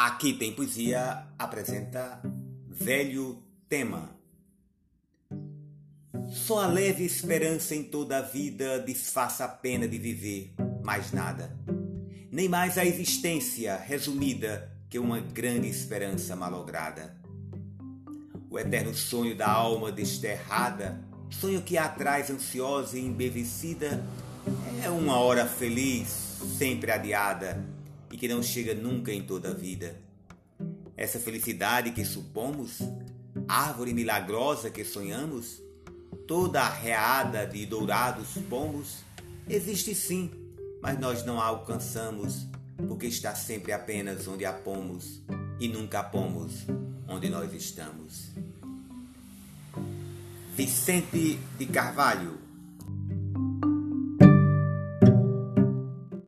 Aqui tem poesia apresenta velho tema. Só a leve esperança em toda a vida disfarça a pena de viver, mais nada. Nem mais a existência resumida que uma grande esperança malograda. O eterno sonho da alma desterrada, sonho que atrás ansiosa e embevecida, é uma hora feliz, sempre adiada e que não chega nunca em toda a vida. Essa felicidade que supomos, árvore milagrosa que sonhamos, toda arreada de dourados pomos, existe sim, mas nós não a alcançamos, porque está sempre apenas onde a pomos e nunca pomos onde nós estamos. Vicente de Carvalho